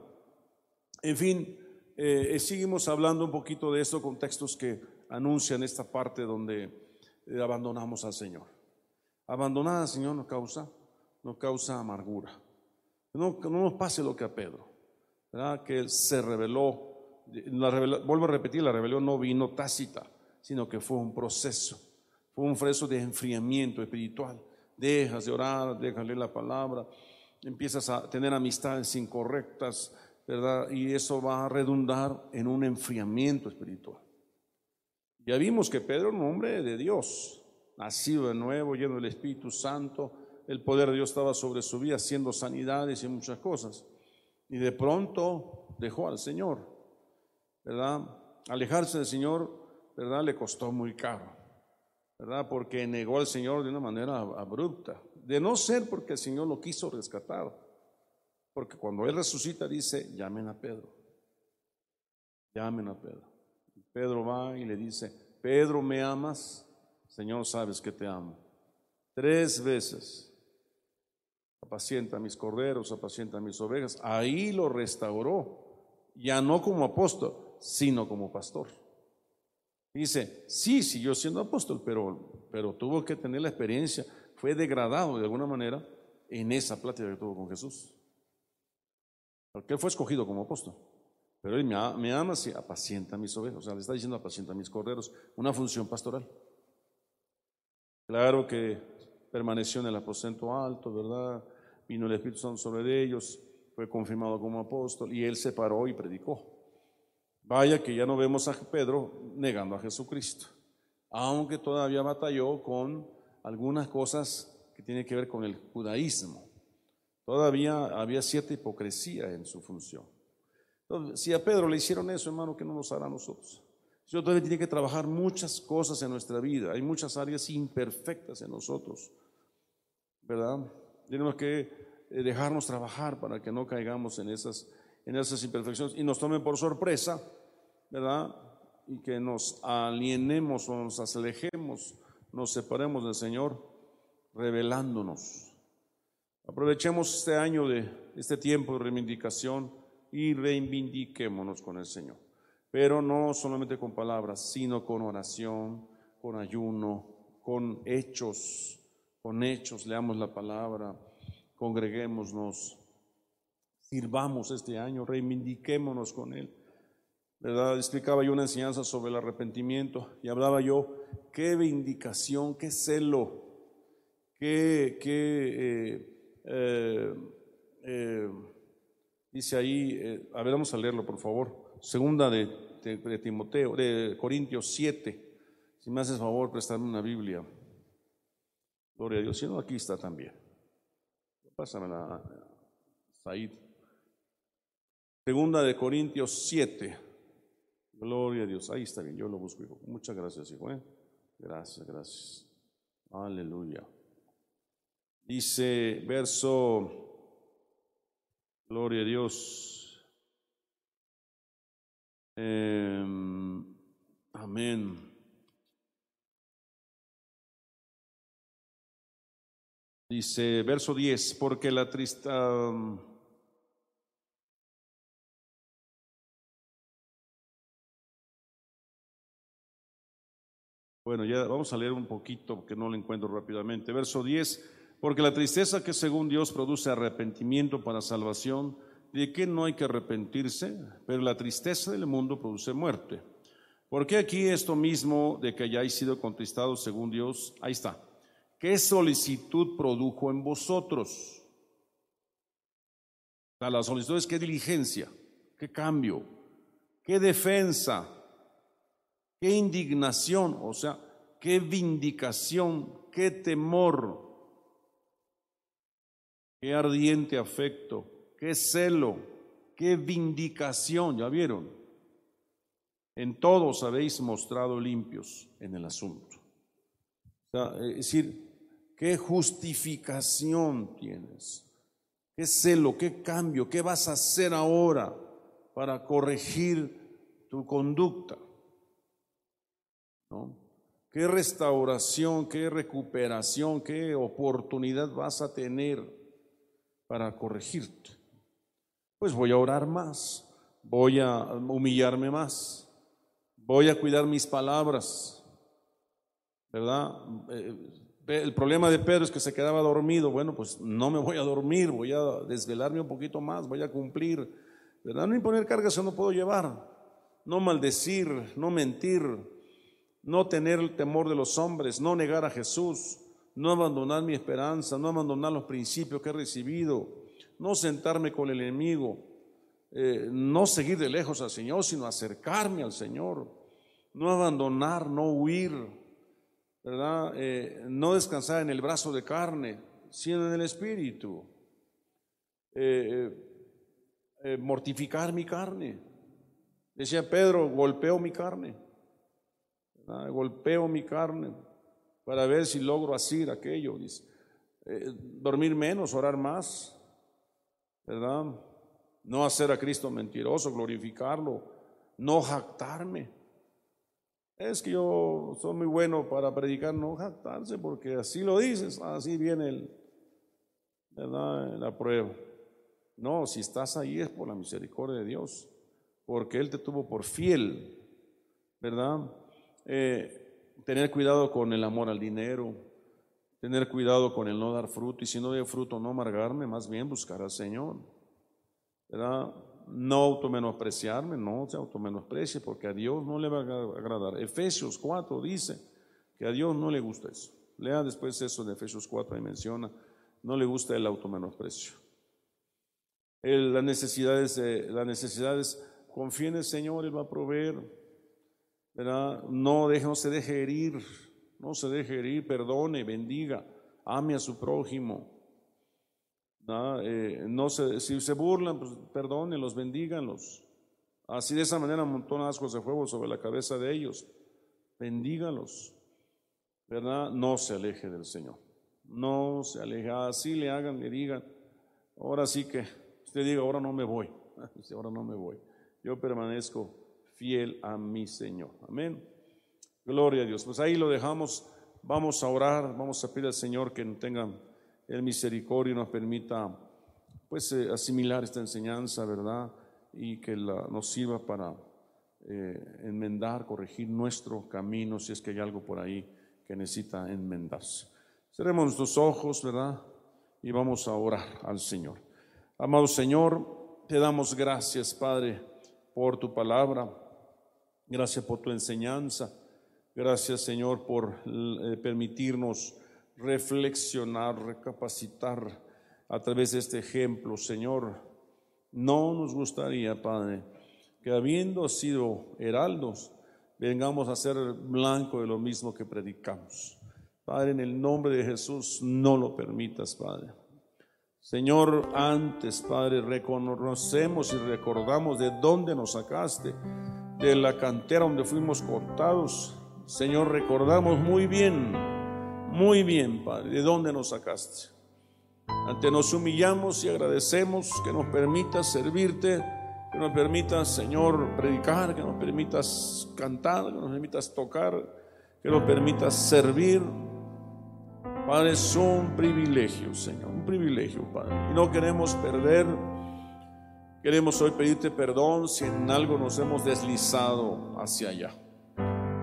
En fin, eh, seguimos hablando un poquito de estos contextos que anuncian esta parte donde eh, abandonamos al Señor. Abandonar al Señor nos causa no causa amargura. No, no nos pase lo que a Pedro, que se reveló. vuelvo a repetir, la rebelión no vino tácita, sino que fue un proceso, fue un proceso de enfriamiento espiritual. Dejas de orar, dejas de leer la palabra, empiezas a tener amistades incorrectas, Y eso va a redundar en un enfriamiento espiritual. Ya vimos que Pedro era un hombre de Dios, nacido de nuevo, lleno del Espíritu Santo, el poder de Dios estaba sobre su vida, haciendo sanidades y muchas cosas. Y de pronto dejó al Señor, ¿verdad? Alejarse del Señor, ¿verdad? Le costó muy caro, ¿verdad? Porque negó al Señor de una manera abrupta. De no ser porque el Señor lo quiso rescatar. Porque cuando Él resucita dice, llamen a Pedro. Llamen a Pedro. Pedro va y le dice, Pedro, ¿me amas? Señor, sabes que te amo. Tres veces apacienta mis corderos, apacienta mis ovejas. Ahí lo restauró, ya no como apóstol, sino como pastor. Dice, sí, siguió siendo apóstol, pero, pero tuvo que tener la experiencia, fue degradado de alguna manera en esa plática que tuvo con Jesús. Porque él fue escogido como apóstol. Pero él me, ama si apacienta mis ovejas. O sea, le está diciendo apacienta mis corderos, una función pastoral. Claro que permaneció en el aposento alto, ¿verdad? vino el Espíritu Santo sobre ellos, fue confirmado como apóstol y él se paró y predicó. Vaya que ya no vemos a Pedro negando a Jesucristo, aunque todavía batalló con algunas cosas que tienen que ver con el judaísmo. Todavía había cierta hipocresía en su función. Si a Pedro le hicieron eso, hermano, ¿qué no nos hará a nosotros? Yo todavía tiene que trabajar muchas cosas en nuestra vida. Hay muchas áreas imperfectas en nosotros, ¿verdad? Tenemos que eh, dejarnos trabajar para que no caigamos en esas, en esas imperfecciones y nos tomen por sorpresa, ¿verdad? Y que nos alienemos o nos alejemos, nos separemos del Señor, revelándonos. Aprovechemos este año de este tiempo de reivindicación y reivindiquémonos con el Señor. Pero no solamente con palabras, sino con oración, con ayuno, con hechos con hechos, leamos la palabra, congreguémonos, sirvamos este año, reivindiquémonos con Él. ¿Verdad? Explicaba yo una enseñanza sobre el arrepentimiento y hablaba yo, qué vindicación, qué celo, qué, qué eh, eh, eh, dice ahí, a ver, vamos a leerlo por favor, segunda de, Timoteo, de Corintios 7, si me haces favor, prestarme una Biblia. Gloria a Dios. Si no, aquí está también. Pásamela, Said. Segunda de Corintios 7. Gloria a Dios. Ahí está bien. Yo lo busco, hijo. Muchas gracias, hijo. ¿eh? Gracias, gracias. Aleluya. Dice verso, gloria a Dios. Em, amén. Dice verso 10, porque la tristeza... Bueno, ya vamos a leer un poquito, porque no lo encuentro rápidamente. Verso 10, porque la tristeza que según Dios produce arrepentimiento para salvación, de que no hay que arrepentirse, pero la tristeza del mundo produce muerte. Porque aquí esto mismo de que hayáis sido contristados según Dios, ahí está. ¿Qué solicitud produjo en vosotros? la solicitud es qué diligencia, qué cambio, qué defensa, qué indignación, o sea, qué vindicación, qué temor, qué ardiente afecto, qué celo, qué vindicación, ¿ya vieron? En todos habéis mostrado limpios en el asunto. es decir, ¿Qué justificación tienes? ¿Qué celo? ¿Qué cambio? ¿Qué vas a hacer ahora para corregir tu conducta? ¿Qué restauración, qué recuperación, qué oportunidad vas a tener para corregirte? Pues voy a orar más, voy a humillarme más, voy a cuidar mis palabras, ¿verdad? Eh, el problema de Pedro es que se quedaba dormido. Bueno, pues no me voy a dormir, voy a desvelarme un poquito más, voy a cumplir. ¿Verdad? No imponer cargas que no puedo llevar. No maldecir, no mentir, no tener el temor de los hombres, no negar a Jesús, no abandonar mi esperanza, no abandonar los principios que he recibido, no sentarme con el enemigo, eh, no seguir de lejos al Señor, sino acercarme al Señor, no abandonar, no huir ¿verdad? Eh, no descansar en el brazo de carne, sino en el espíritu. Eh, mortificar mi carne. Decía Pedro, golpeo mi carne. Golpeo mi carne para ver si logro hacer aquello. Dice. dormir menos, orar más, ¿verdad? No hacer a Cristo mentiroso, glorificarlo, no jactarme. Es que yo soy muy bueno para predicar, no jactarse, porque así lo dices, así viene el, la prueba. No, si estás ahí es por la misericordia de Dios, porque Él te tuvo por fiel, ¿verdad? Eh, tener cuidado con el amor al dinero, tener cuidado con el no dar fruto, y si no doy fruto, no amargarme, más bien buscar al Señor, ¿verdad? no automenospreciarme, no se automenosprecie, porque a Dios no le va a agradar. Efesios 4 dice que a Dios no le gusta eso. Lea después eso de Efesios 4 y menciona, no le gusta el automenosprecio. El, las necesidades, las necesidades, confíe en el Señor, Él va a proveer, No, deje, no se deje herir, no se deje herir, perdone, bendiga, ame a su prójimo. Eh, no se, si se burlan, pues perdónenlos, bendíganlos. Así de esa manera montón ascos de fuego sobre la cabeza de ellos. Bendígalos. ¿Verdad? No se aleje del Señor. No se aleje. Así le hagan, le digan. Ahora sí que usted diga, ahora no me voy. Ahora no me voy. Yo permanezco fiel a mi Señor. Amén. Gloria a Dios. Pues ahí lo dejamos. Vamos a orar. Vamos a pedir al Señor que tenga el misericordio nos permita pues eh, asimilar esta enseñanza, ¿verdad? Y que la, nos sirva para eh, enmendar, corregir nuestro camino si es que hay algo por ahí que necesita enmendarse. Cerremos nuestros ojos, ¿verdad? Y vamos a orar al Señor. Amado Señor, te damos gracias, Padre, por tu palabra. Gracias por tu enseñanza. Gracias, Señor, por eh, permitirnos reflexionar, recapacitar a través de este ejemplo, Señor. No nos gustaría, Padre, que habiendo sido heraldos, vengamos a ser blanco de lo mismo que predicamos. Padre, en el nombre de Jesús, no lo permitas, Padre. Señor, antes, Padre, reconocemos y recordamos de dónde nos sacaste, de la cantera donde fuimos cortados, Señor, recordamos muy bien, muy bien, Padre, de dónde nos sacaste. Ante nos humillamos y agradecemos que nos permitas servirte, que nos permitas, Señor, predicar, que nos permitas cantar, que nos permitas tocar, que nos permitas servir. Padre, es un privilegio, Señor, un privilegio, Padre. Y no queremos perder, queremos hoy pedirte perdón si en algo nos hemos deslizado hacia allá.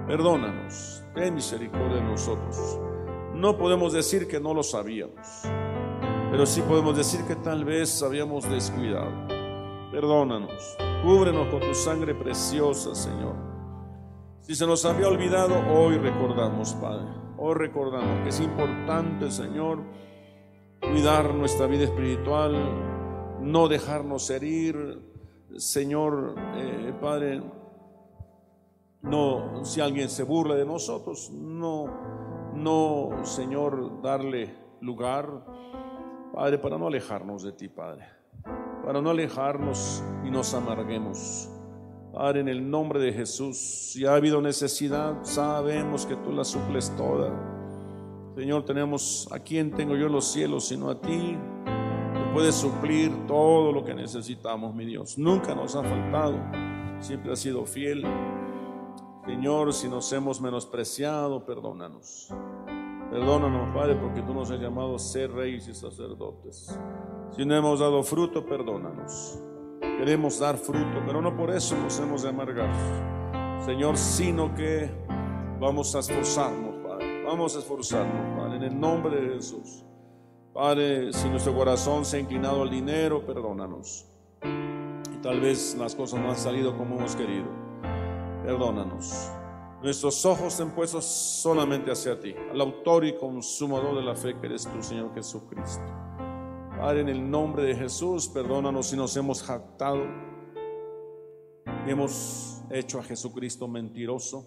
Perdónanos, ten misericordia de nosotros. No podemos decir que no lo sabíamos, pero sí podemos decir que tal vez habíamos descuidado. Perdónanos, cúbrenos con tu sangre preciosa, Señor. Si se nos había olvidado, hoy recordamos, Padre. Hoy recordamos que es importante, Señor, cuidar nuestra vida espiritual, no dejarnos herir, Señor, eh, Padre, no, si alguien se burla de nosotros, no, no, Señor, darle lugar, Padre, para no alejarnos de ti, Padre, para no alejarnos y nos amarguemos. Padre, en el nombre de Jesús, si ha habido necesidad, sabemos que tú la suples toda. Señor, tenemos a quien tengo yo los cielos, sino a ti. Puedes suplir todo lo que necesitamos, mi Dios. Nunca nos ha faltado, siempre has sido fiel. Señor, si nos hemos menospreciado, perdónanos. Perdónanos, Padre, porque tú nos has llamado a ser reyes y sacerdotes. Si no hemos dado fruto, perdónanos. Queremos dar fruto, pero no por eso nos hemos de amargar. Señor, sino que vamos a esforzarnos, Padre. Vamos a esforzarnos, Padre, en el nombre de Jesús. Padre, si nuestro corazón se ha inclinado al dinero, perdónanos. Y tal vez las cosas no han salido como hemos querido perdónanos. Nuestros ojos estén puestos solamente hacia ti, al autor y consumador de la fe que eres tú, Señor Jesucristo. Padre, en el nombre de Jesús, perdónanos si nos hemos jactado, y hemos hecho a Jesucristo mentiroso,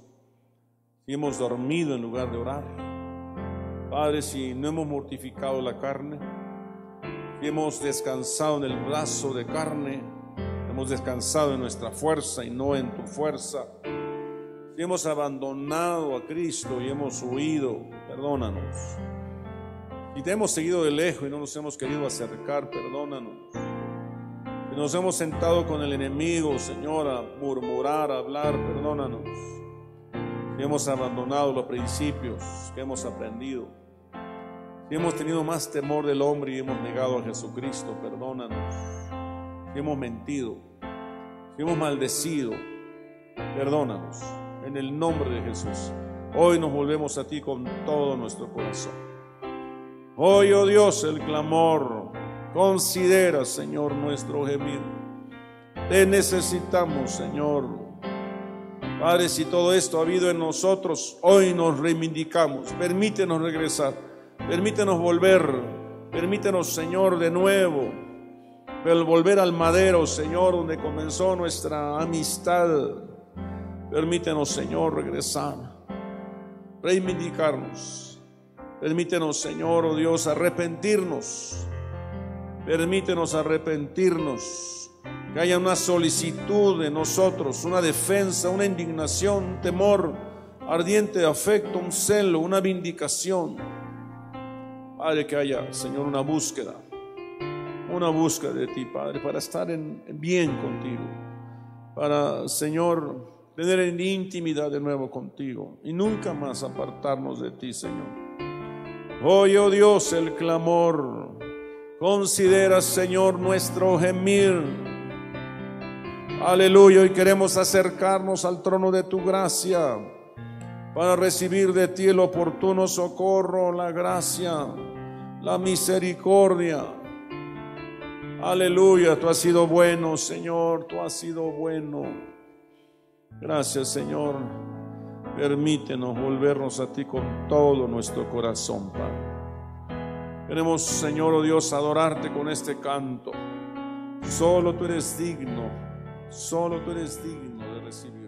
si hemos dormido en lugar de orar. Padre, si no hemos mortificado la carne, si hemos descansado en el brazo de carne, hemos descansado en nuestra fuerza y no en tu fuerza, si hemos abandonado a Cristo y hemos huido, perdónanos. Si te hemos seguido de lejos y no nos hemos querido acercar, perdónanos. Si nos hemos sentado con el enemigo, Señor, a murmurar, hablar, perdónanos. Si hemos abandonado los principios que hemos aprendido. Si hemos tenido más temor del hombre y hemos negado a Jesucristo, perdónanos. Si hemos mentido, si hemos maldecido, perdónanos en el nombre de Jesús. Hoy nos volvemos a ti con todo nuestro corazón. Hoy, oh Dios, el clamor. Considera, Señor, nuestro gemir. Te necesitamos, Señor. Padre, si todo esto ha habido en nosotros, hoy nos reivindicamos. Permítenos regresar. Permítenos volver. Permítenos, Señor, de nuevo. Volver al madero, Señor, donde comenzó nuestra amistad Permítenos, Señor, regresar, reivindicarnos. Permítenos, Señor, oh Dios, arrepentirnos. Permítenos arrepentirnos. Que haya una solicitud de nosotros, una defensa, una indignación, un temor ardiente afecto, un celo, una vindicación. Padre, que haya, Señor, una búsqueda, una búsqueda de ti, Padre, para estar en bien contigo. Para, Señor, tener en intimidad de nuevo contigo y nunca más apartarnos de ti, Señor. Oye, oh Dios, el clamor. Considera, Señor, nuestro gemir. Aleluya, y queremos acercarnos al trono de tu gracia para recibir de ti el oportuno socorro, la gracia, la misericordia. Aleluya, tú has sido bueno, Señor, tú has sido bueno. Gracias Señor. Permítenos volvernos a ti con todo nuestro corazón, Padre. Queremos, Señor, oh Dios, adorarte con este canto. Solo tú eres digno, solo tú eres digno de recibir.